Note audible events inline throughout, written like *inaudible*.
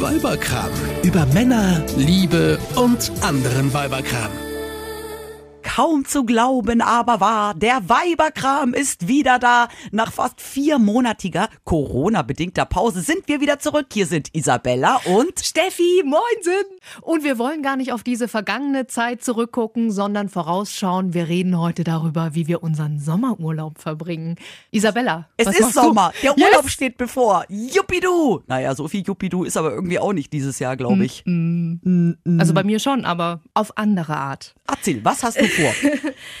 Weiberkram. Über Männer, Liebe und anderen Weiberkram. Kaum zu glauben, aber wahr, der Weiberkram ist wieder da. Nach fast viermonatiger Corona-bedingter Pause sind wir wieder zurück. Hier sind Isabella und Steffi, moinsen! Und wir wollen gar nicht auf diese vergangene Zeit zurückgucken, sondern vorausschauen. Wir reden heute darüber, wie wir unseren Sommerurlaub verbringen. Isabella, es ist machst du? Sommer. Der Yes! Urlaub steht bevor. Juppidu! Naja, so viel Juppidu ist aber irgendwie auch nicht dieses Jahr, glaube ich. Also bei mir schon, aber auf andere Art. Erzähl, was hast du vor?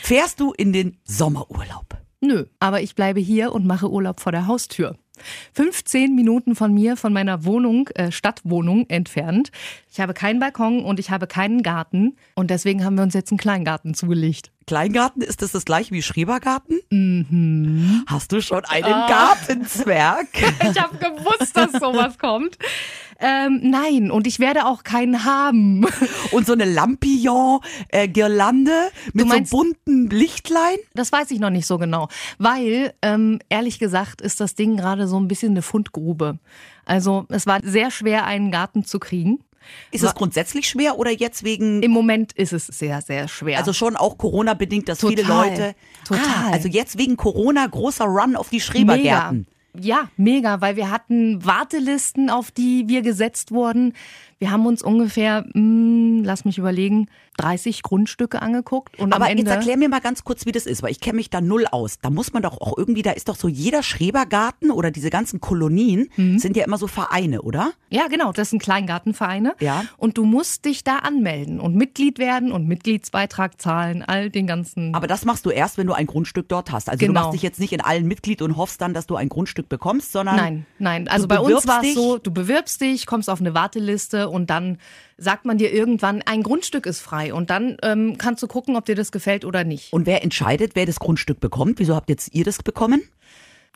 Fährst du in den Sommerurlaub? Nö, aber ich bleibe hier und mache Urlaub vor der Haustür. 15 Minuten von mir, von meiner Wohnung, äh, Stadtwohnung entfernt. Ich habe keinen Balkon und ich habe keinen Garten. Und deswegen haben wir uns jetzt einen Kleingarten zugelegt. Kleingarten, ist das das gleiche wie Schrebergarten? Mhm. Hast du schon einen Gartenzwerg? *laughs* Ich habe gewusst, dass sowas kommt. Ähm, nein, und ich werde auch keinen haben. *laughs* Und so eine Lampion-Girlande mit Du meinst- so bunten Lichtlein? Das weiß ich noch nicht so genau, weil ähm, ehrlich gesagt ist das Ding gerade so ein bisschen eine Fundgrube. Also es war sehr schwer, einen Garten zu kriegen. Ist es grundsätzlich schwer oder jetzt wegen Im Moment ist es sehr, sehr schwer. Also schon auch Corona-bedingt, dass viele Total. Leute. Total. Ah, also jetzt wegen Corona großer Run auf die Schrebergärten. Mega. Ja, mega, weil wir hatten Wartelisten, auf die wir gesetzt wurden. Wir haben uns ungefähr, mh, lass mich überlegen, 30 Grundstücke angeguckt und Aber jetzt erklär mir mal ganz kurz, wie das ist, weil ich kenne mich da null aus. Da muss man doch auch irgendwie, da ist doch so jeder Schrebergarten oder diese ganzen Kolonien Mhm. sind ja immer so Vereine, oder? Ja, genau, das sind Kleingartenvereine. Ja. Und du musst dich da anmelden und Mitglied werden und Mitgliedsbeitrag zahlen, all den ganzen. Aber das machst du erst, wenn du ein Grundstück dort hast. Also du Genau. machst dich jetzt nicht in allen Mitglied und hoffst dann, dass du ein Grundstück bekommst, sondern Nein, nein. Also du bei uns war es so, du bewirbst dich, kommst auf eine Warteliste und dann sagt man dir irgendwann, ein Grundstück ist frei. Und dann ähm, kannst du gucken, ob dir das gefällt oder nicht. Und wer entscheidet, wer das Grundstück bekommt? Wieso habt jetzt ihr das bekommen?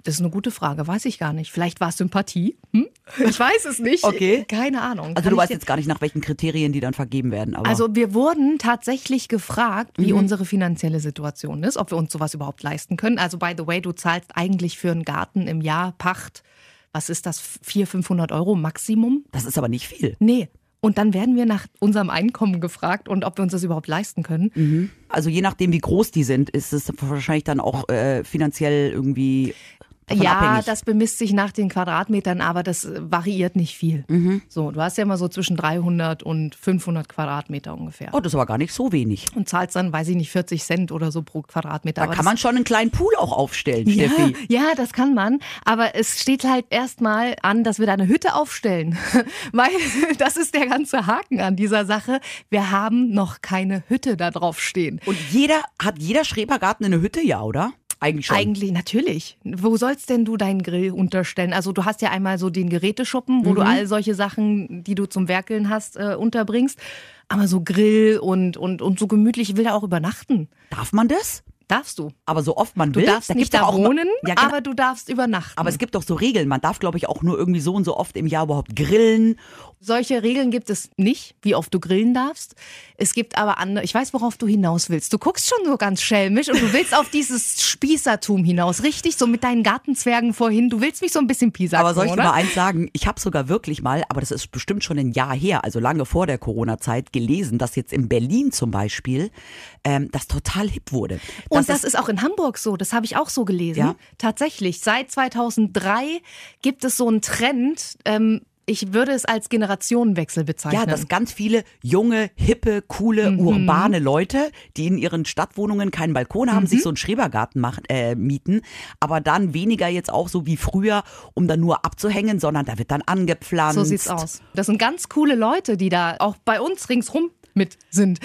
Das ist eine gute Frage, weiß ich gar nicht. Vielleicht war es Sympathie. Hm? Ich weiß es nicht. Okay. Keine Ahnung. Also Kann du weißt jetzt gar nicht, nach welchen Kriterien die dann vergeben werden. Aber Also wir wurden tatsächlich gefragt, wie Mhm. unsere finanzielle Situation ist, ob wir uns sowas überhaupt leisten können. Also by the way, du zahlst eigentlich für einen Garten im Jahr Pacht, was ist das, 400, 500 Euro Maximum? das ist aber nicht viel. Nee. Und dann werden wir nach unserem Einkommen gefragt und ob wir uns das überhaupt leisten können. Also je nachdem, wie groß die sind, ist es wahrscheinlich dann auch äh, finanziell irgendwie ja, abhängig. das bemisst sich nach den Quadratmetern, aber das variiert nicht viel. Mhm. So, du hast ja immer so zwischen 300 und 500 Quadratmeter ungefähr. oh, das ist aber gar nicht so wenig. Und zahlst dann, weiß ich nicht, 40 Cent oder so pro Quadratmeter. Da Aber kann man schon einen kleinen Pool auch aufstellen, Ja, Steffi. ja, das kann man. Aber es steht halt erstmal an, dass wir da eine Hütte aufstellen. *laughs* Weil *laughs* das ist der ganze Haken an dieser Sache. Wir haben noch keine Hütte da drauf stehen. Und jeder, hat jeder Schrebergarten eine Hütte, ja, oder? Eigentlich schon. Eigentlich, natürlich. Wo sollst denn du deinen Grill unterstellen? Also du hast ja einmal so den Geräteschuppen, wo du all solche Sachen, die du zum Werkeln hast, äh, unterbringst. Aber so Grill und, und, und so gemütlich, ich will da auch übernachten. Darf man das? Darfst du. Aber so oft man Du will. darfst da nicht da auch wohnen, ja, genau. aber du darfst übernachten. aber es gibt doch so Regeln. Man darf, glaube ich, auch nur irgendwie so und so oft im Jahr überhaupt grillen. Solche Regeln gibt es nicht, wie oft du grillen darfst. Es gibt aber andere, ich weiß, worauf du hinaus willst. Du guckst schon so ganz schelmisch und du willst auf dieses Spießertum hinaus, richtig? So mit deinen Gartenzwergen vorhin. Du willst mich so ein bisschen piesacken, Aber soll ich dir mal eins sagen? Ich habe sogar wirklich mal, aber das ist bestimmt schon ein Jahr her, also lange vor der Corona-Zeit, gelesen, dass jetzt in Berlin zum Beispiel ähm, das total hip wurde. Und das ist auch in Hamburg so, das habe ich auch so gelesen. Ja. Tatsächlich, seit 2003 gibt es so einen Trend, ähm, ich würde es als Generationenwechsel bezeichnen. Ja, dass ganz viele junge, hippe, coole, Mhm. urbane Leute, die in ihren Stadtwohnungen keinen Balkon haben, Mhm. sich so einen Schrebergarten machen, äh, mieten, aber dann weniger jetzt auch so wie früher, um dann nur abzuhängen, sondern da wird dann angepflanzt. So sieht's aus. Das sind ganz coole Leute, die da auch bei uns ringsrum mit sind.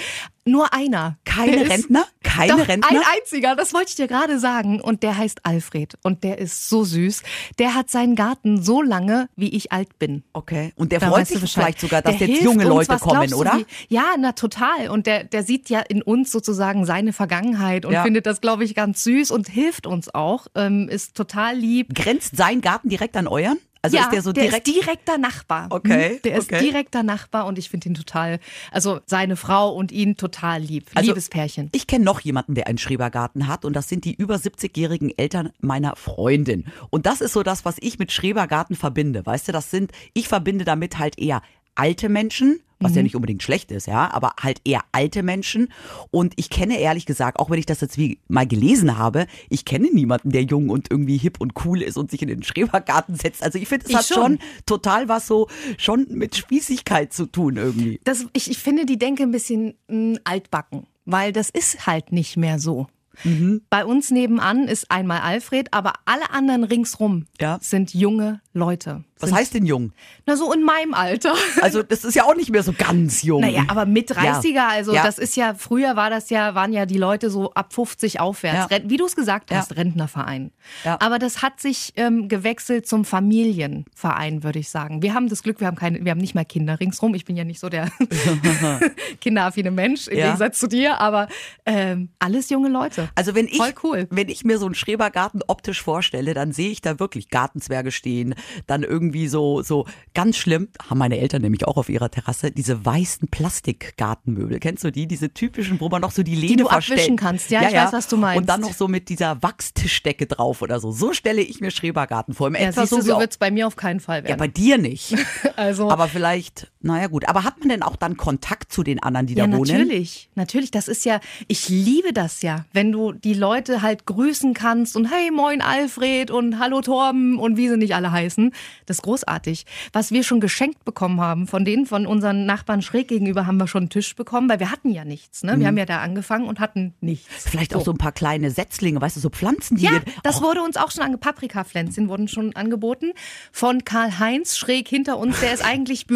Nur einer. Keine Der Rentner? Keine Doch, Rentner? Ein einziger, das wollte ich dir gerade sagen. Und der heißt Alfred. Und der ist so süß. Der hat seinen Garten so lange, wie ich alt bin. Okay. Und der Da freut sich vielleicht sogar, dass Der jetzt junge uns. Leute kommen, glaubst du, oder? Wie, ja, na total. Und der, der sieht ja in uns sozusagen seine Vergangenheit und Ja. findet das, glaube ich, ganz süß und hilft uns auch. Ähm, ist total lieb. Grenzt sein Garten direkt an euren? Also ja, ist der so direkt. ist direkter Nachbar. Okay, Hm, Der ist okay. direkter Nachbar und ich finde ihn total, also seine Frau und ihn total lieb. Also, Liebes Pärchen. Ich kenne noch jemanden, der einen Schrebergarten hat und das sind die über 70-jährigen Eltern meiner Freundin. Und das ist so das, was ich mit Schrebergarten verbinde. Weißt du, das sind, ich verbinde damit halt eher alte Menschen, was Mhm. ja nicht unbedingt schlecht ist, ja, aber halt eher alte Menschen. Und ich kenne ehrlich gesagt, auch wenn ich das jetzt wie mal gelesen habe, ich kenne niemanden, der jung und irgendwie hip und cool ist und sich in den Schrebergarten setzt. Also ich finde, es hat schon. schon. total was so schon mit Spießigkeit zu tun irgendwie. Das, ich, ich finde die Denke ein bisschen mh, altbacken, weil das ist halt nicht mehr so. Mhm. Bei uns nebenan ist einmal Alfred, aber alle anderen ringsrum Ja. sind junge Leute. Was heißt denn jung? Na, so in meinem Alter. *laughs* Also das ist ja auch nicht mehr so ganz jung. Naja, aber mit 30er, Ja. also Ja. das ist ja, früher war das ja, waren ja die Leute so ab 50 aufwärts. Ja. Wie du es gesagt hast, Rentnerverein. Aber das hat sich ähm, gewechselt zum Familienverein, würde ich sagen. Wir haben das Glück, wir haben keine, wir haben nicht mal Kinder ringsrum. Ich bin ja nicht so der *laughs* *laughs* kinderaffine Mensch, im. Gegensatz zu dir, aber ähm, alles junge Leute. Also wenn ich, Voll cool. wenn ich mir so einen Schrebergarten optisch vorstelle, dann sehe ich da wirklich Gartenzwerge stehen, dann irgendwie so, so ganz schlimm, haben meine Eltern nämlich auch auf ihrer Terrasse, diese weißen Plastikgartenmöbel. Kennst du die? Diese typischen, wo man noch so die Lehne du verstellt. abwischen kannst. Ja, ich weiß, was du meinst. Und dann noch so mit dieser Wachstischdecke drauf oder so. So stelle ich mir Schrebergarten vor. Im Ja, etwa siehst so, so wird es bei mir auf keinen Fall ja, werden. bei dir nicht. *laughs* also, Aber vielleicht, naja gut. Aber hat man denn auch dann Kontakt zu den anderen, die Ja, da wohnen? natürlich. Natürlich. Das ist ja, ich liebe das ja, wenn du die Leute halt grüßen kannst und hey, moin Alfred und hallo Torben und wie sie nicht alle heißen. Das ist großartig. Was wir schon geschenkt bekommen haben von denen, von unseren Nachbarn schräg gegenüber, haben wir schon einen Tisch bekommen, weil wir hatten ja nichts. Ne? Mhm. Wir haben ja da angefangen und hatten nichts. Vielleicht auch so ein paar kleine Setzlinge, weißt du, so Pflanzen, die Ja, das wurde uns auch schon ange Paprikapflänzchen wurden schon angeboten von Karl Heinz schräg hinter uns. Der ist *laughs* eigentlich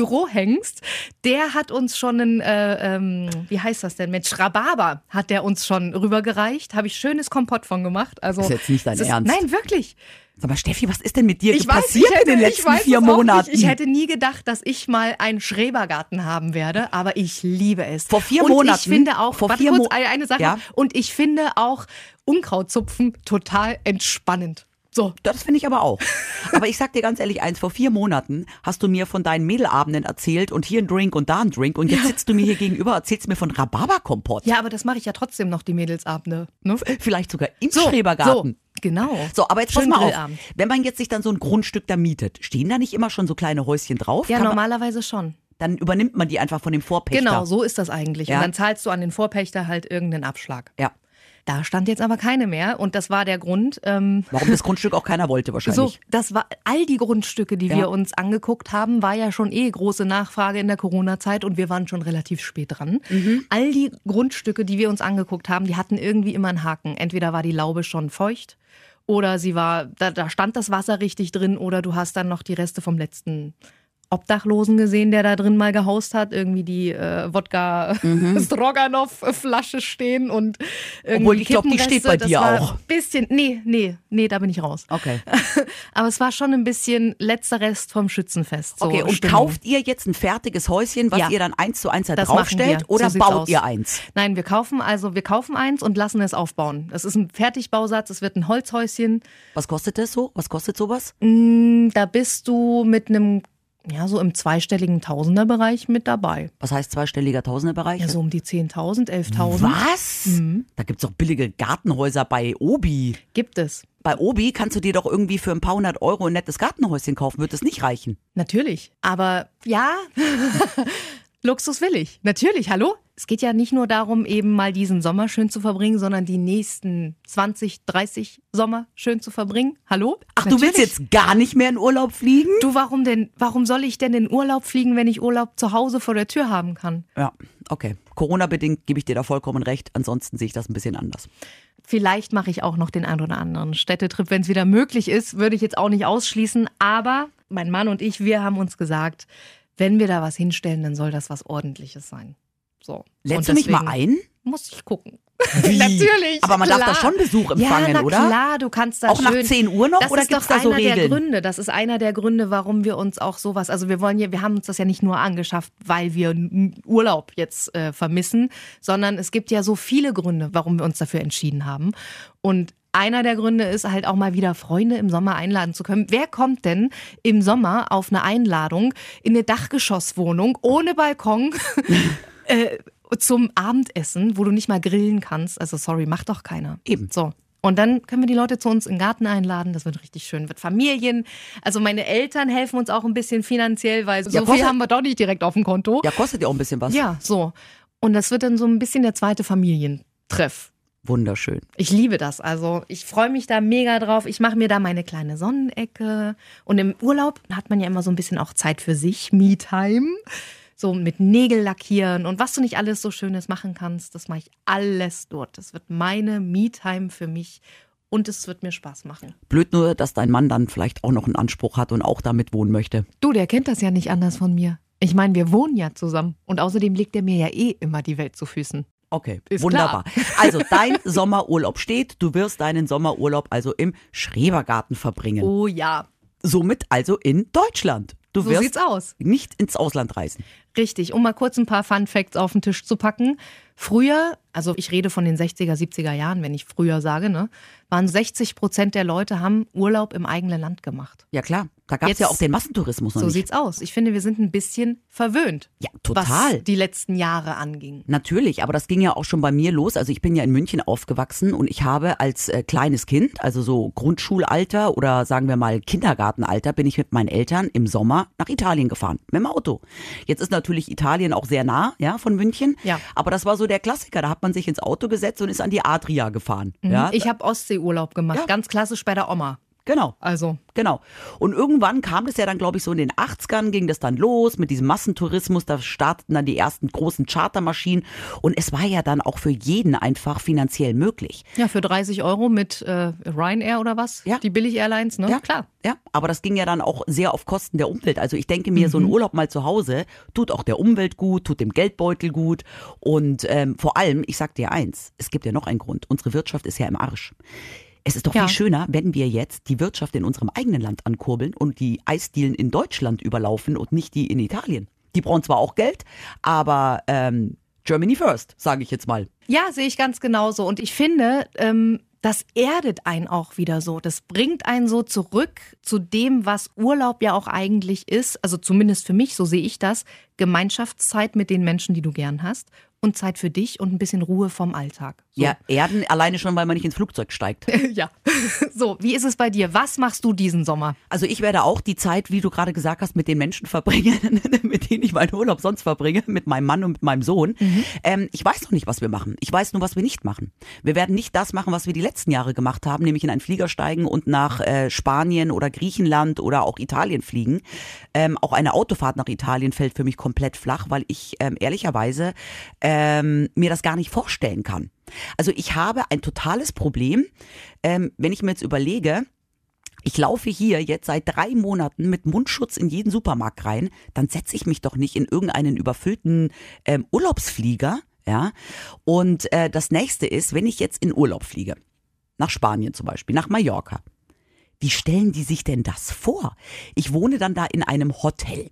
Bürohengst. Der hat uns schon einen, äh, ähm, wie heißt das denn? Mit Rhabarber hat der uns schon rübergereicht. Habe ich schönes Kompott von gemacht. Also Ist jetzt nicht dein ist, Ernst. Nein, wirklich. Sag mal, Steffi, was ist denn mit dir Ich weiß, passiert hätte, in den letzten vier Monaten? Nicht. Ich hätte nie gedacht, dass ich mal einen Schrebergarten haben werde, aber ich liebe es. Vor vier und Monaten- Ich finde auch, vor vier kurz, Mo- eine Sache. Ja. Und ich finde auch Unkrautzupfen total entspannend. So. Das finde ich aber auch. Aber ich sag dir ganz ehrlich eins, vor vier Monaten hast du mir von deinen Mädelabenden erzählt und hier ein Drink und da ein Drink und jetzt sitzt du mir hier gegenüber, erzählst mir von Rhabarberkompott. Ja, aber das mache ich ja trotzdem noch, die Mädelsabende. Ne? Vielleicht sogar im So, Schrebergarten. So, genau. So, aber jetzt pass Schön mal auf. Wenn man jetzt sich dann so ein Grundstück da mietet, stehen da nicht immer schon so kleine Häuschen drauf? Ja, Kann normalerweise schon. dann übernimmt man die einfach von dem Vorpächter. Genau, so ist das eigentlich. Ja. Und dann zahlst du an den Vorpächter halt irgendeinen Abschlag. Ja. Da stand jetzt aber keine mehr und das war der Grund. Ähm, Warum das Grundstück auch keiner wollte *laughs* wahrscheinlich. So, das war all die Grundstücke, die Ja. wir uns angeguckt haben, war ja schon eh große Nachfrage in der Corona-Zeit und wir waren schon relativ spät dran. Mhm. All die Grundstücke, die wir uns angeguckt haben, die hatten irgendwie immer einen Haken. Entweder war die Laube schon feucht oder sie war, da, da stand das Wasser richtig drin oder du hast dann noch die Reste vom letzten Obdachlosen gesehen, der da drin mal gehaust hat, irgendwie die äh, Wodka *laughs* Stroganoff Flasche stehen und irgendwie Mhm. Obwohl, ich glaub, die steht bei dir auch. ein Bisschen, nee, nee, nee, da bin ich raus. Okay. *laughs* Aber es war schon ein bisschen letzter Rest vom Schützenfest. So Okay, und Stimmung. kauft ihr jetzt ein fertiges Häuschen, was Ja. ihr dann eins zu eins da Das draufstellt? Oder So baut aus. ihr eins? Nein, wir kaufen also, wir kaufen eins und lassen es aufbauen. Das ist ein Fertigbausatz, es wird ein Holzhäuschen. Was kostet das so? Was kostet sowas? Mm, Da bist du mit einem, ja, so im zweistelligen Tausenderbereich mit dabei. Was heißt zweistelliger Tausenderbereich? Ja, so um die 10.000, 11.000 Was? Mhm. Da gibt's doch billige Gartenhäuser bei Obi. gibt es. Bei Obi kannst du dir doch irgendwie für ein paar hundert Euro ein nettes Gartenhäuschen kaufen. Wird das nicht reichen? Natürlich. Aber ja, *laughs* Luxus will ich. Natürlich, hallo? Es geht ja nicht nur darum, eben mal diesen Sommer schön zu verbringen, sondern die nächsten 20, 30 Sommer schön zu verbringen. Hallo? Ach, du willst Natürlich. jetzt gar nicht mehr in Urlaub fliegen? Du, warum denn? Warum soll ich denn in Urlaub fliegen, wenn ich Urlaub zu Hause vor der Tür haben kann? Ja, okay. Corona-bedingt gebe ich dir da vollkommen recht. Ansonsten sehe ich das ein bisschen anders. Vielleicht mache ich auch noch den ein oder anderen Städtetrip, wenn es wieder möglich ist, würde ich jetzt auch nicht ausschließen. Aber mein Mann und ich, wir haben uns gesagt, wenn wir da was hinstellen, dann soll das was Ordentliches sein. So. Lädst du mich mal ein? Muss ich gucken. Wie? *laughs* Natürlich. Aber man klar. darf da schon Besuch empfangen, ja, na oder? klar, du kannst da Auch nach schön, 10 Uhr noch Das oder ist gibt's doch da so einer der Regeln? Gründe. Das ist einer der Gründe, warum wir uns auch sowas, also wir wollen ja, wir haben uns das ja nicht nur angeschafft, weil wir Urlaub jetzt äh, vermissen, sondern es gibt ja so viele Gründe, warum wir uns dafür entschieden haben. Und einer der Gründe ist halt auch mal wieder Freunde im Sommer einladen zu können. Wer kommt denn im Sommer auf eine Einladung in eine Dachgeschosswohnung ohne Balkon *laughs* äh, zum Abendessen, wo du nicht mal grillen kannst? Also sorry, macht doch keiner. Eben. So. Und dann können wir die Leute zu uns in den Garten einladen. Das wird richtig schön. Wird Familien. Also meine Eltern helfen uns auch ein bisschen finanziell, weil so Ja, viel haben wir doch nicht direkt auf dem Konto. Ja, kostet ja auch ein bisschen was. Ja, so. Und das wird dann so ein bisschen der zweite Familientreff. Wunderschön. Ich liebe das. Also ich freue mich da mega drauf. Ich mache mir da meine kleine Sonnenecke. Und im Urlaub hat man ja immer so ein bisschen auch Zeit für sich, Me-Time. So mit Nägel lackieren und was du nicht alles so Schönes machen kannst, das mache ich alles dort. Das wird meine Me-Time für mich und es wird mir Spaß machen. Blöd nur, dass dein Mann dann vielleicht auch noch einen Anspruch hat und auch damit wohnen möchte. Du, der kennt das ja nicht anders von mir. Ich meine, wir wohnen ja zusammen und außerdem legt er mir ja eh immer die Welt zu Füßen. Okay, Ist wunderbar. *laughs* Also dein Sommerurlaub steht. Du wirst deinen Sommerurlaub also im Schrebergarten verbringen. Oh ja, Somit also in Deutschland. Du so wirst sieht's aus. nicht ins Ausland reisen. Richtig, um mal kurz ein paar Fun Facts auf den Tisch zu packen. Früher, also ich rede von den 60er, 70er Jahren, wenn ich früher sage, ne, waren 60 Prozent der Leute haben Urlaub im eigenen Land gemacht. Ja klar, da gab es ja auch den Massentourismus noch So nicht. sieht's aus. Ich finde, wir sind ein bisschen verwöhnt. Ja, total. Was die letzten Jahre anging. Natürlich, aber das ging ja auch schon bei mir los. Also ich bin ja in München aufgewachsen und ich habe als äh, kleines Kind, also so Grundschulalter oder sagen wir mal Kindergartenalter, bin ich mit meinen Eltern im Sommer nach Italien gefahren mit dem Auto. Jetzt ist natürlich Italien auch sehr nah, ja, von München. Ja. Aber das war so der Klassiker. Da hat man sich ins Auto gesetzt und ist an die Adria gefahren. Ja, Mhm. Ich habe Ostseeurlaub gemacht, Ja. ganz klassisch bei der Oma. Genau. Also, Genau. Und irgendwann kam das ja dann, glaube ich, so in den 80ern ging das dann los mit diesem Massentourismus. Da starteten dann die ersten großen Chartermaschinen. Und es war ja dann auch für jeden einfach finanziell möglich. ja, für 30 Euro mit äh, Ryanair oder was? Ja. Die Billig-Airlines, ne? Ja, klar. Ja, aber das ging ja dann auch sehr auf Kosten der Umwelt. Also ich denke mir, so ein Urlaub mal zu Hause tut auch der Umwelt gut, tut dem Geldbeutel gut. Und ähm, vor allem, ich sag dir eins, es gibt ja noch einen Grund. Unsere Wirtschaft ist ja im Arsch. Es ist doch Ja. viel schöner, wenn wir jetzt die Wirtschaft in unserem eigenen Land ankurbeln und die Eisdielen in Deutschland überlaufen und nicht die in Italien. Die brauchen zwar auch Geld, aber ähm, Germany first, sage ich jetzt mal. Ja, sehe ich ganz genauso. Und ich finde, ähm, das erdet einen auch wieder so. Das bringt einen so zurück zu dem, was Urlaub ja auch eigentlich ist. Also zumindest für mich, so sehe ich das. Gemeinschaftszeit mit den Menschen, die du gern hast. Und Zeit für dich und ein bisschen Ruhe vom Alltag. So. Ja, Erden alleine schon, weil man nicht ins Flugzeug steigt. *laughs* ja. So, wie ist es bei dir? Was machst du diesen Sommer? Also ich werde auch die Zeit, wie du gerade gesagt hast, mit den Menschen verbringen, *laughs* mit denen ich meinen Urlaub sonst verbringe, mit meinem Mann und mit meinem Sohn. Ähm, ich weiß noch nicht, was wir machen. Ich weiß nur, was wir nicht machen. Wir werden nicht das machen, was wir die letzten Jahre gemacht haben, nämlich in einen Flieger steigen und nach äh, Spanien oder Griechenland oder auch Italien fliegen. Ähm, auch eine Autofahrt nach Italien fällt für mich komplett flach, weil ich ähm, ehrlicherweise ähm, mir das gar nicht vorstellen kann. Also ich habe ein totales Problem, ähm, wenn ich mir jetzt überlege, ich laufe hier jetzt seit drei Monaten mit Mundschutz in jeden Supermarkt rein, dann setze ich mich doch nicht in irgendeinen überfüllten ähm, Urlaubsflieger. Ja. Und äh, das nächste ist, wenn ich jetzt in Urlaub fliege, nach Spanien zum Beispiel, nach Mallorca. Wie stellen die sich denn das vor? Ich wohne dann da in einem Hotel.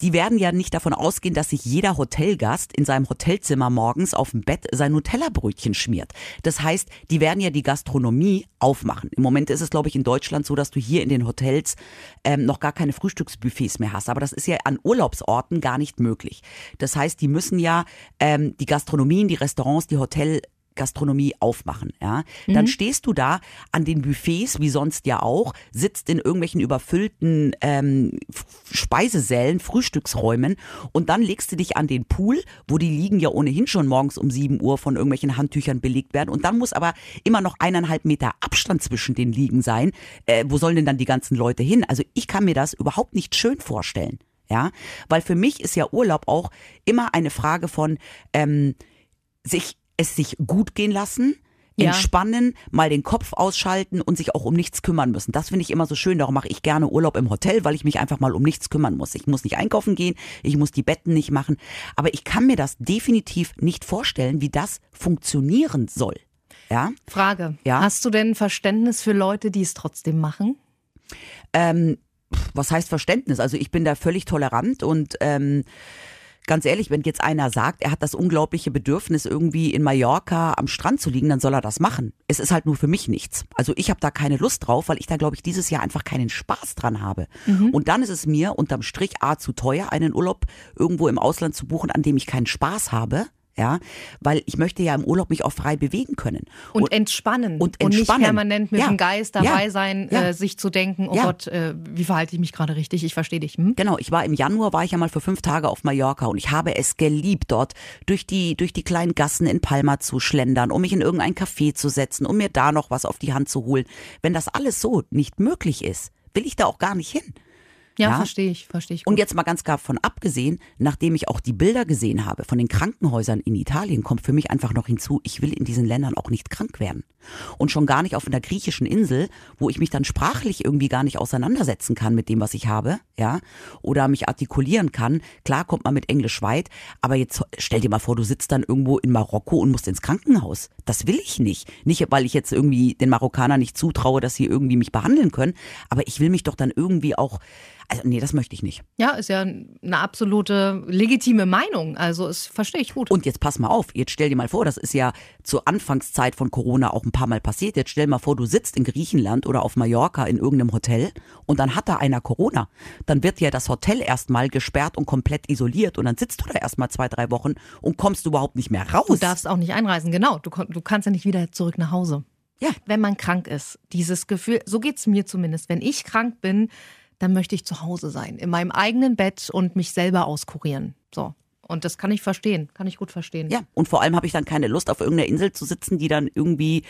Die werden ja nicht davon ausgehen, dass sich jeder Hotelgast in seinem Hotelzimmer morgens auf dem Bett sein Nutella-Brötchen schmiert. Das heißt, die werden ja die Gastronomie aufmachen. Im Moment ist es, glaube ich, in Deutschland so, dass du hier in den Hotels ähm, noch gar keine Frühstücksbuffets mehr hast. Aber das ist ja an Urlaubsorten gar nicht möglich. Das heißt, die müssen ja ähm, die Gastronomien, die Restaurants, die Hotel Gastronomie aufmachen, ja, dann stehst du da an den Buffets, wie sonst ja auch, sitzt in irgendwelchen überfüllten ähm, Speisesälen, Frühstücksräumen und dann legst du dich an den Pool, wo die liegen ja ohnehin schon morgens um 7 Uhr von irgendwelchen Handtüchern belegt werden und dann muss aber immer noch eineinhalb Meter Abstand zwischen den Liegen sein. Äh, wo sollen denn dann die ganzen Leute hin? Also ich kann mir das überhaupt nicht schön vorstellen. Ja, weil für mich ist ja Urlaub auch immer eine Frage von ähm, sich es sich gut gehen lassen, Ja. entspannen, mal den Kopf ausschalten und sich auch um nichts kümmern müssen. Das finde ich immer so schön. Darum mache ich gerne Urlaub im Hotel, weil ich mich einfach mal um nichts kümmern muss. Ich muss nicht einkaufen gehen, ich muss die Betten nicht machen. Aber ich kann mir das definitiv nicht vorstellen, wie das funktionieren soll. Ja, Frage. Ja? Hast du denn Verständnis für Leute, die es trotzdem machen? ähm, was heißt Verständnis? Also ich bin da völlig tolerant und ähm, ganz ehrlich, wenn jetzt einer sagt, er hat das unglaubliche Bedürfnis, irgendwie in Mallorca am Strand zu liegen, dann soll er das machen. Es ist halt nur für mich nichts. Also ich habe da keine Lust drauf, weil ich da, glaube ich, dieses Jahr einfach keinen Spaß dran habe. Und dann ist es mir unterm Strich A zu teuer, einen Urlaub irgendwo im Ausland zu buchen, an dem ich keinen Spaß habe. Ja, weil ich möchte ja im Urlaub mich auch frei bewegen können. Und, entspannen. und nicht entspannen. permanent mit Ja. dem Geist dabei Ja. sein, Ja. Äh, sich zu denken, oh. Gott, äh, wie verhalte ich mich gerade richtig? Ich verstehe dich. Hm? Genau, ich war im Januar, war ich ja mal für fünf Tage auf Mallorca und ich habe es geliebt, dort durch die, durch die kleinen Gassen in Palma zu schlendern, um mich in irgendein Café zu setzen, um mir da noch was auf die Hand zu holen. Wenn das alles so nicht möglich ist, will ich da auch gar nicht hin. Ja, Ja. verstehe ich, verstehe ich. Und gut. jetzt mal ganz klar von abgesehen, nachdem ich auch die Bilder gesehen habe von den Krankenhäusern in Italien, kommt für mich einfach noch hinzu, ich will in diesen Ländern auch nicht krank werden. Und schon gar nicht auf einer griechischen Insel, wo ich mich dann sprachlich irgendwie gar nicht auseinandersetzen kann mit dem, was ich habe, ja, oder mich artikulieren kann. Klar kommt man mit Englisch weit, aber jetzt stell dir mal vor, du sitzt dann irgendwo in Marokko und musst ins Krankenhaus. Das will ich nicht. Nicht, weil ich jetzt irgendwie den Marokkanern nicht zutraue, dass sie irgendwie mich behandeln können, aber ich will mich doch dann irgendwie auch, also nee, das möchte ich nicht. ja, ist ja eine absolute legitime Meinung. Also, das verstehe ich gut. Und jetzt pass mal auf, jetzt stell dir mal vor, das ist ja zur Anfangszeit von Corona auch ein paar Mal passiert. Jetzt stell mal vor, du sitzt in Griechenland oder auf Mallorca in irgendeinem Hotel und dann hat da einer Corona. Dann wird ja das Hotel erstmal gesperrt und komplett isoliert und dann sitzt du da erstmal zwei, drei Wochen und kommst überhaupt nicht mehr raus. Du darfst auch nicht einreisen, genau. Du, kon- du kannst ja nicht wieder zurück nach Hause. Ja. Wenn man krank ist, dieses Gefühl, so geht's mir zumindest. Wenn ich krank bin, dann möchte ich zu Hause sein, in meinem eigenen Bett und mich selber auskurieren. So. Und das kann ich verstehen, kann ich gut verstehen. Ja, und vor allem habe ich dann keine Lust, auf irgendeiner Insel zu sitzen, die dann irgendwie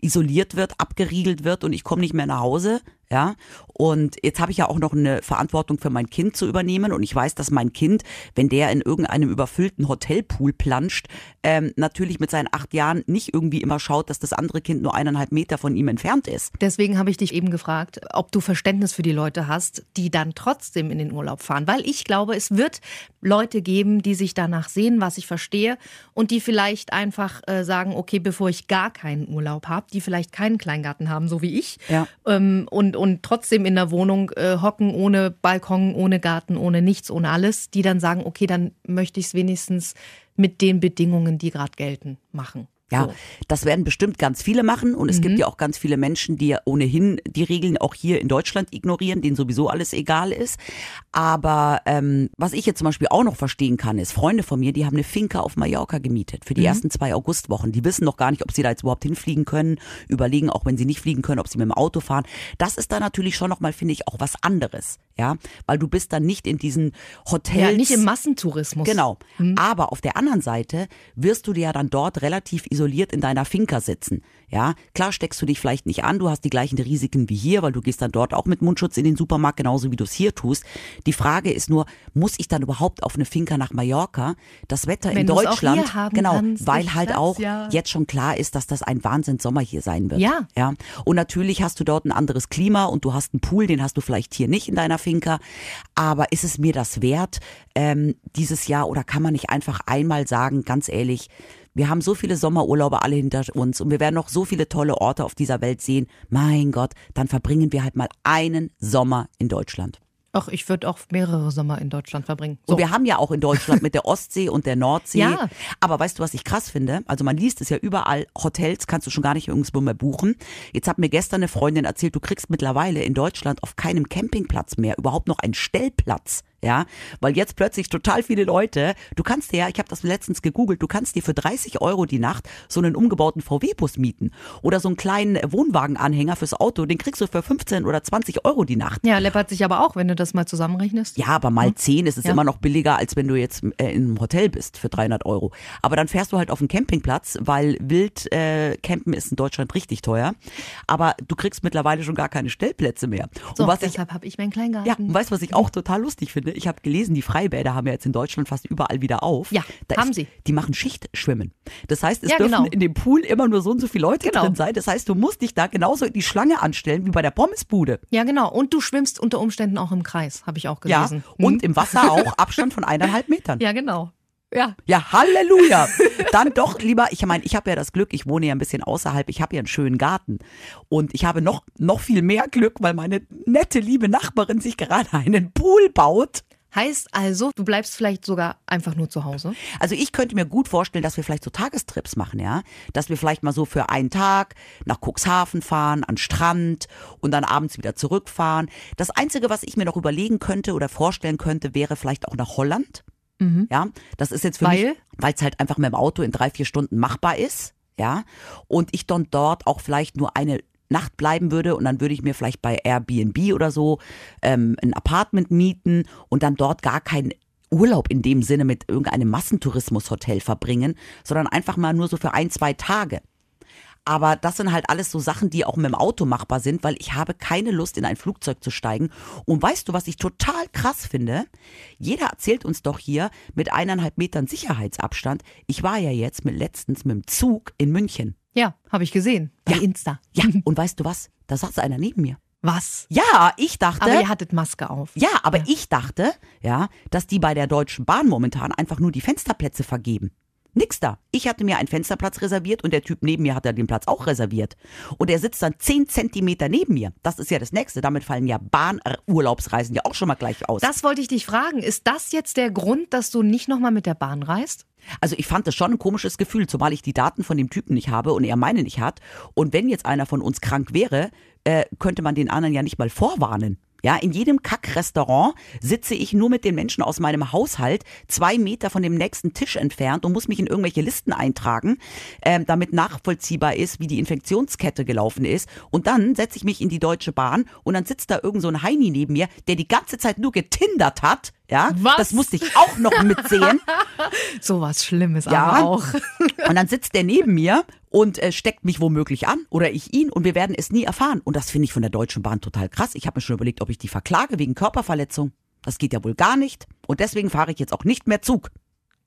isoliert wird, abgeriegelt wird und ich komme nicht mehr nach Hause. Ja, und jetzt habe ich ja auch noch eine Verantwortung für mein Kind zu übernehmen und ich weiß, dass mein Kind, wenn der in irgendeinem überfüllten Hotelpool planscht, ähm, natürlich mit seinen acht Jahren nicht irgendwie immer schaut, dass das andere Kind nur eineinhalb Meter von ihm entfernt ist. Deswegen habe ich dich eben gefragt, ob du Verständnis für die Leute hast, die dann trotzdem in den Urlaub fahren. Weil ich glaube, es wird Leute geben, die sich danach sehen, was ich verstehe, und die vielleicht einfach äh, sagen, okay, bevor ich gar keinen Urlaub habe, die vielleicht keinen Kleingarten haben, so wie ich, Ja. ähm, und, und trotzdem in der Wohnung äh, hocken, ohne Balkon, ohne Garten, ohne nichts, ohne alles, die dann sagen, okay, dann möchte ich es wenigstens mit den Bedingungen, die gerade gelten, machen. Ja, So. Mhm. das werden bestimmt ganz viele machen und es gibt ja auch ganz viele Menschen, die ja ohnehin die Regeln auch hier in Deutschland ignorieren, denen sowieso alles egal ist. Aber ähm, was ich jetzt zum Beispiel auch noch verstehen kann, ist Freunde von mir, die haben eine Finca auf Mallorca gemietet für die ersten zwei Augustwochen. Die wissen noch gar nicht, ob sie da jetzt überhaupt hinfliegen können, überlegen auch, wenn sie nicht fliegen können, ob sie mit dem Auto fahren. Das ist dann natürlich schon nochmal, finde ich, auch was anderes, ja, weil du bist dann nicht in diesen Hotels. Ja, nicht im Massentourismus. Genau. Aber auf der anderen Seite wirst du dir ja dann dort relativ isoliert in deiner Finca sitzen. Ja, klar steckst du dich vielleicht nicht an, du hast die gleichen Risiken wie hier, weil du gehst dann dort auch mit Mundschutz in den Supermarkt, genauso wie du es hier tust. Die Frage ist nur, muss ich dann überhaupt auf eine Finca nach Mallorca? Das Wetter Wenn in Deutschland, genau, kannst, weil halt sag's auch ja. jetzt schon klar ist, dass das ein Wahnsinns-Sommer hier sein wird. Ja. Ja. Und natürlich hast du dort ein anderes Klima und du hast einen Pool, den hast du vielleicht hier nicht in deiner Finca. Aber ist es mir das wert, ähm, dieses Jahr oder kann man nicht einfach einmal sagen, ganz ehrlich, wir haben so viele Sommerurlaube alle hinter uns und wir werden noch so viele tolle Orte auf dieser Welt sehen. Mein Gott, dann verbringen wir halt mal einen Sommer in Deutschland. Ach, ich würde auch mehrere Sommer in Deutschland verbringen. So. Und wir haben ja auch in Deutschland mit der Ostsee und der Nordsee. Ja. Aber weißt du, was ich krass finde? Also man liest es ja überall, Hotels kannst du schon gar nicht irgendwo mehr buchen. Jetzt hat mir gestern eine Freundin erzählt, du kriegst mittlerweile in Deutschland auf keinem Campingplatz mehr überhaupt noch einen Stellplatz. Ja, weil jetzt plötzlich total viele Leute, du kannst dir ja, ich habe das letztens gegoogelt, du kannst dir für 30 Euro die Nacht so einen umgebauten VW-Bus mieten oder so einen kleinen Wohnwagenanhänger fürs Auto, den kriegst du für 15 oder 20 Euro die Nacht. ja, läppert sich aber auch, wenn du das mal zusammenrechnest. Ja, aber mal 10 ist es Ja. immer noch billiger, als wenn du jetzt äh, in einem Hotel bist für 300 Euro. Aber dann fährst du halt auf einen Campingplatz, weil wild äh, campen ist in Deutschland richtig teuer. Aber du kriegst mittlerweile schon gar keine Stellplätze mehr. So, und was ich deshalb habe ich meinen Kleingarten. ja, und weißt du, was ich auch total lustig finde? Ich habe gelesen, die Freibäder haben ja jetzt in Deutschland fast überall wieder auf. Ja, da haben ist, sie. Die machen Schichtschwimmen. Das heißt, es Ja, dürfen genau. in dem Pool immer nur so und so viele Leute Genau. drin sein. Das heißt, du musst dich da genauso in die Schlange anstellen wie bei der Pommesbude. Ja, genau. Und du schwimmst unter Umständen auch im Kreis, habe ich auch Ja, gelesen. und im Wasser auch Abstand von eineinhalb *laughs* Metern. Ja, genau. Ja. Ja, Halleluja. Dann doch lieber, ich meine, ich habe ja das Glück, ich wohne ja ein bisschen außerhalb, ich habe ja einen schönen Garten. Und ich habe noch, noch viel mehr Glück, weil meine nette, liebe Nachbarin sich gerade einen Pool baut. Heißt also, du bleibst vielleicht sogar einfach nur zu Hause. Also ich könnte mir gut vorstellen, dass wir vielleicht so Tagestrips machen, ja. Dass wir vielleicht mal so für einen Tag nach Cuxhaven fahren, an Strand und dann abends wieder zurückfahren. Das Einzige, was ich mir noch überlegen könnte oder vorstellen könnte, wäre vielleicht auch nach Holland. Ja, das ist jetzt für Weil? mich, weil es halt einfach mit dem Auto in drei, vier Stunden machbar ist. Ja, und ich dann dort auch vielleicht nur eine Nacht bleiben würde und dann würde ich mir vielleicht bei Airbnb oder so ähm, ein Apartment mieten und dann dort gar keinen Urlaub in dem Sinne mit irgendeinem Massentourismushotel verbringen, sondern einfach mal nur so für ein, zwei Tage. Aber das sind halt alles so Sachen, die auch mit dem Auto machbar sind, weil ich habe keine Lust, in ein Flugzeug zu steigen. Und weißt du, was ich total krass finde? Jeder erzählt uns doch hier mit eineinhalb Metern Sicherheitsabstand. Ich war ja jetzt mit letztens mit dem Zug in München. Ja, habe ich gesehen. Bei Ja. Insta. Ja, *laughs* und weißt du was? Da saß einer neben mir. Was? Ja, ich dachte. Aber ihr hattet Maske auf. ja, aber ich dachte, ja, dass die bei der Deutschen Bahn momentan einfach nur die Fensterplätze vergeben. Nix da. Ich hatte mir einen Fensterplatz reserviert und der Typ neben mir hat ja den Platz auch reserviert. Und er sitzt dann zehn Zentimeter neben mir. Das ist ja das Nächste. Damit fallen ja Bahnurlaubsreisen ja auch schon mal gleich aus. Das wollte ich dich fragen. Ist das jetzt der Grund, dass du nicht nochmal mit der Bahn reist? Also ich fand das schon ein komisches Gefühl, zumal ich die Daten von dem Typen nicht habe und er meine nicht hat. Und wenn jetzt einer von uns krank wäre, äh, könnte man den anderen ja nicht mal vorwarnen. Ja, in jedem Kackrestaurant sitze ich nur mit den Menschen aus meinem Haushalt zwei Meter von dem nächsten Tisch entfernt und muss mich in irgendwelche Listen eintragen, ähm, damit nachvollziehbar ist, wie die Infektionskette gelaufen ist. Und dann setze ich mich in die Deutsche Bahn und dann sitzt da irgend so ein Heini neben mir, der die ganze Zeit nur getindert hat. Ja, Was? das musste ich auch noch mitsehen. *laughs* Sowas Schlimmes Ja. aber auch. *laughs* Und dann sitzt der neben mir und äh, steckt mich womöglich an oder ich ihn und wir werden es nie erfahren. Und das finde ich von der Deutschen Bahn total krass. Ich habe mir schon überlegt, ob ich die verklage wegen Körperverletzung. Das geht ja wohl gar nicht. Und deswegen fahre ich jetzt auch nicht mehr Zug.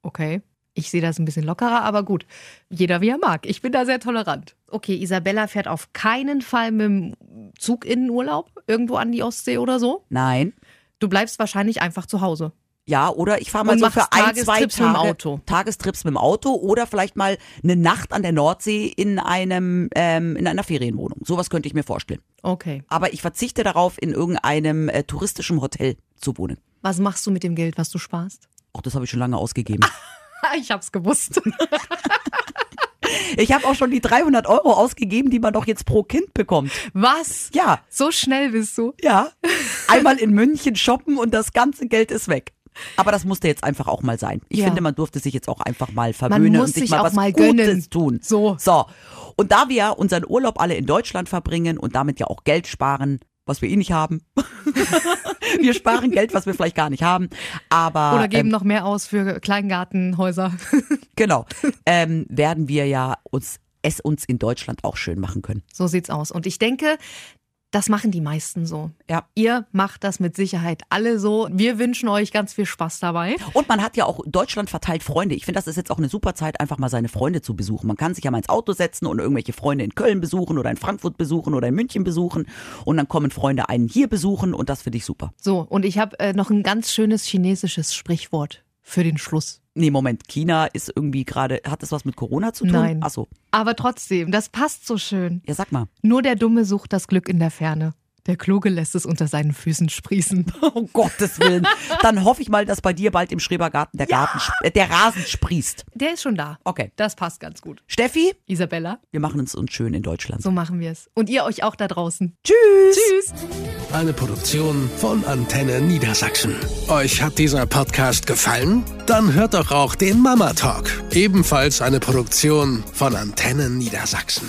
Okay. Ich sehe das ein bisschen lockerer, aber gut. Jeder wie er mag. Ich bin da sehr tolerant. Okay, Isabella fährt auf keinen Fall mit dem Zug in den Urlaub, irgendwo an die Ostsee oder so. Nein. Du bleibst wahrscheinlich einfach zu Hause. Ja, oder ich fahre mal Und so für ein, zwei Tagestrips mit dem Tage Auto. Tagestrips mit dem Auto oder vielleicht mal eine Nacht an der Nordsee in einem ähm, in einer Ferienwohnung. Sowas könnte ich mir vorstellen. Okay. Aber ich verzichte darauf, in irgendeinem äh, touristischen Hotel zu wohnen. Was machst du mit dem Geld, was du sparst? Auch das habe ich schon lange ausgegeben. *laughs* Ich hab's gewusst. *laughs* Ich habe auch schon die 300 Euro ausgegeben, die man doch jetzt pro Kind bekommt. Was? Ja, So schnell bist du. ja. Einmal in München shoppen und das ganze Geld ist weg. Aber das musste jetzt einfach auch mal sein. Ich Ja. finde, man durfte sich jetzt auch einfach mal verwöhnen und sich sich mal auch was mal Gutes gönnen. tun. So. So. Und da wir unseren Urlaub alle in Deutschland verbringen und damit ja auch Geld sparen, was wir eh nicht haben. *laughs* wir sparen Geld, was wir vielleicht gar nicht haben. Aber Oder geben ähm, noch mehr aus für Kleingartenhäuser. *laughs* genau, ähm, werden wir ja uns es uns in Deutschland auch schön machen können. So sieht's aus. Und ich denke, das machen die meisten so. Ja. Ihr macht das mit Sicherheit alle so. Wir wünschen euch ganz viel Spaß dabei. Und man hat ja auch Deutschland verteilt Freunde. Ich finde, das ist jetzt auch eine super Zeit, einfach mal seine Freunde zu besuchen. Man kann sich ja mal ins Auto setzen und irgendwelche Freunde in Köln besuchen oder in Frankfurt besuchen oder in München besuchen. Und dann kommen Freunde einen hier besuchen und das finde ich super. So, und ich habe äh, noch ein ganz schönes chinesisches Sprichwort für den Schluss. Nee, Moment, China ist irgendwie gerade, hat das was mit Corona zu tun? Nein. Ach so. Aber trotzdem, das passt so schön. Ja, sag mal. Nur der Dumme sucht das Glück in der Ferne. Der Kluge lässt es unter seinen Füßen sprießen. Oh *laughs* Gottes Willen. Dann hoffe ich mal, dass bei dir bald im Schrebergarten der Garten, äh, der Rasen sprießt. Der ist schon da. Okay. Das passt ganz gut. Steffi, Isabella, wir machen es uns schön in Deutschland. so machen wir es. Und ihr euch auch da draußen. Tschüss. Tschüss. Eine Produktion von Antenne Niedersachsen. Euch hat dieser Podcast gefallen? Dann hört doch auch den Mama Talk, ebenfalls eine Produktion von Antenne Niedersachsen.